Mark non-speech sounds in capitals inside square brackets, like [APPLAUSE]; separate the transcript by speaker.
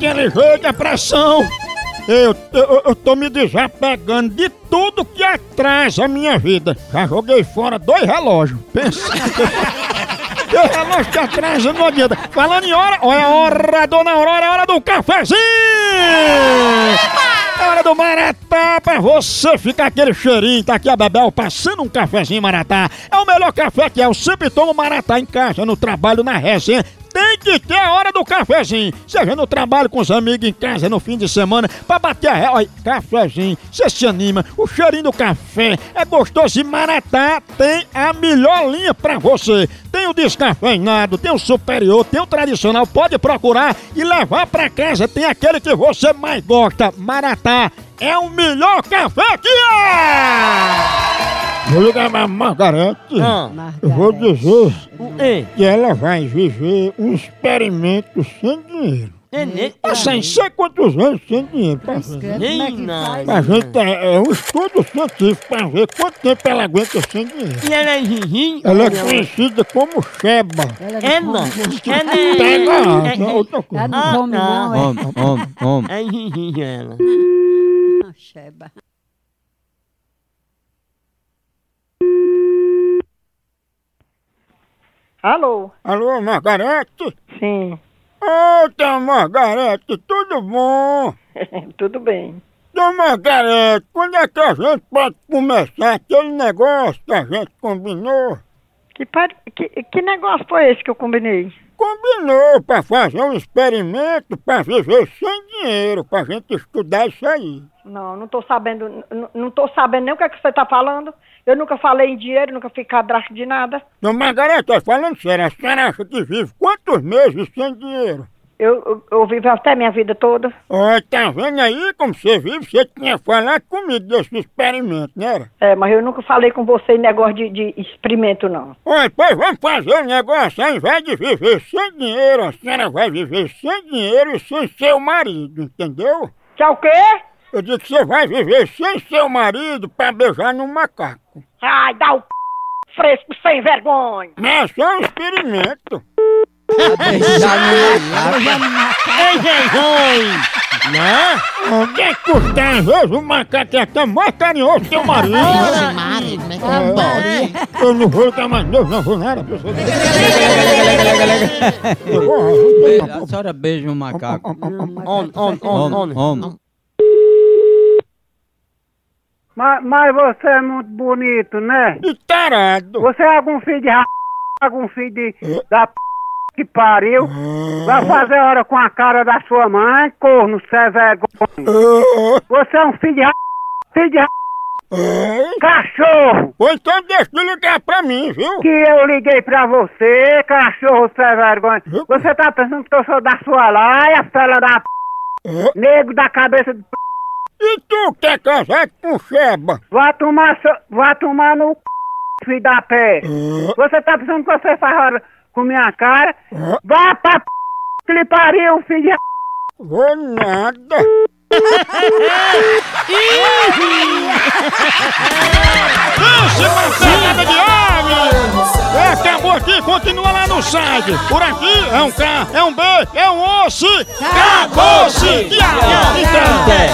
Speaker 1: daquele jeito, a pressão. Eu, eu, eu tô me desapegando de tudo que atrasa a minha vida. Já joguei fora dois relógios. Pensa. [LAUGHS] Dois relógios que atrasam não adianta. Falando em hora, olha a hora, dona Aurora, é hora do cafezinho! É hora do Maratá pra você ficar aquele cheirinho. Tá aqui a Bebel passando um cafezinho Maratá. É o melhor café que é. Eu sempre tomo Maratá em casa, no trabalho, na resenha. Tem que ter a hora do cafezinho. Seja no trabalho com os amigos em casa, no fim de semana, pra bater a ré. Olha, cafezinho, você se anima. O cheirinho do café é gostoso e Maratá tem a melhor linha pra você. Tem o descafeinado, tem o superior, tem o tradicional. Pode procurar e levar pra casa. Tem aquele que você mais gosta. Maratá é o melhor café que é! Vou ligar pra Margarete. Eu vou dizer
Speaker 2: Ei,
Speaker 1: que ela vai viver um experimento sem dinheiro.
Speaker 2: é ne-
Speaker 1: Sem sei quantos anos sem dinheiro. Pra,
Speaker 2: nem nada.
Speaker 1: pra gente é, é um estudo científico pra ver quanto tempo ela aguenta sem dinheiro.
Speaker 2: E ela é ginginho?
Speaker 1: Ela é conhecida como Sheba.
Speaker 2: É não. É ne-
Speaker 1: Pega
Speaker 2: é-
Speaker 1: é, outra coisa.
Speaker 3: Ela não come
Speaker 2: tá.
Speaker 3: não, é.
Speaker 4: Homem, homem, homem.
Speaker 2: É ela. [LAUGHS]
Speaker 3: Ah, Sheba.
Speaker 5: Alô?
Speaker 1: Alô, Margarete?
Speaker 5: Sim,
Speaker 1: Ô, Margarete, tudo bom? [LAUGHS]
Speaker 5: tudo bem.
Speaker 1: Dona Margarete, quando é que a gente pode começar aquele negócio que a gente combinou?
Speaker 5: Que, par... que, que negócio foi esse que eu combinei?
Speaker 1: Combinou pra fazer um experimento pra viver sem dinheiro, pra gente estudar isso aí.
Speaker 5: Não, não tô sabendo, não tô sabendo nem o que, é que você tá falando. Eu nunca falei em dinheiro, nunca fui cadastro de nada.
Speaker 1: Dona Margarete, tô falando sério, a senhora acha que vive quantos meses sem dinheiro?
Speaker 5: Eu, eu, eu vivo até minha vida toda.
Speaker 1: Ó, tá vendo aí como você vive? Você tinha falado comigo desse experimento, né? era?
Speaker 5: É, mas eu nunca falei com você em negócio de, de experimento, não.
Speaker 1: Olha, pois vamos fazer um negócio, ao invés de viver sem dinheiro, a senhora vai viver sem dinheiro e sem seu marido, entendeu?
Speaker 5: Que é o quê?
Speaker 1: Eu digo que você vai viver sem seu marido pra beijar no macaco.
Speaker 5: Ai, dá o c... fresco sem vergonha.
Speaker 1: Mas é só um experimento.
Speaker 2: Ei, Jesus!
Speaker 1: Né? O que é que custa? Às vezes o macaco é até mais carinhoso que o marido.
Speaker 6: Mari, como é que é bom?
Speaker 1: Eu não vou ligar mais, não, não vou nada. pessoal. Eu vou-
Speaker 4: A senhora beija um macaco.
Speaker 2: On, on, on,
Speaker 4: Homem,
Speaker 2: on.
Speaker 7: Mas, mas você é muito bonito, né?
Speaker 1: E tarado.
Speaker 7: Você é algum filho de ra... algum filho de... da p... que pariu. Vai fazer hora com a cara da sua mãe, corno, cê é vergonha. Você é um filho de ra... filho de ra... cachorro.
Speaker 1: Ou então deixa de ligar pra mim, viu?
Speaker 7: Que eu liguei pra você, cachorro, cê é vergonha. Você tá pensando que eu sou da sua laia, fela da p... nego da cabeça de p...
Speaker 1: E tu quer casar com Sheba?
Speaker 7: Vai tomar, seu- vai tomar no c... filho da pé. Você tá pensando que você faz hora com minha cara? Vá pra p... que lhe pariu, filho de...
Speaker 1: Vou nada. Uma pegada de ave! É, acabou aqui, continua lá no site. Por aqui é um K, é um B, é um osso. Acabou-se!
Speaker 2: Até.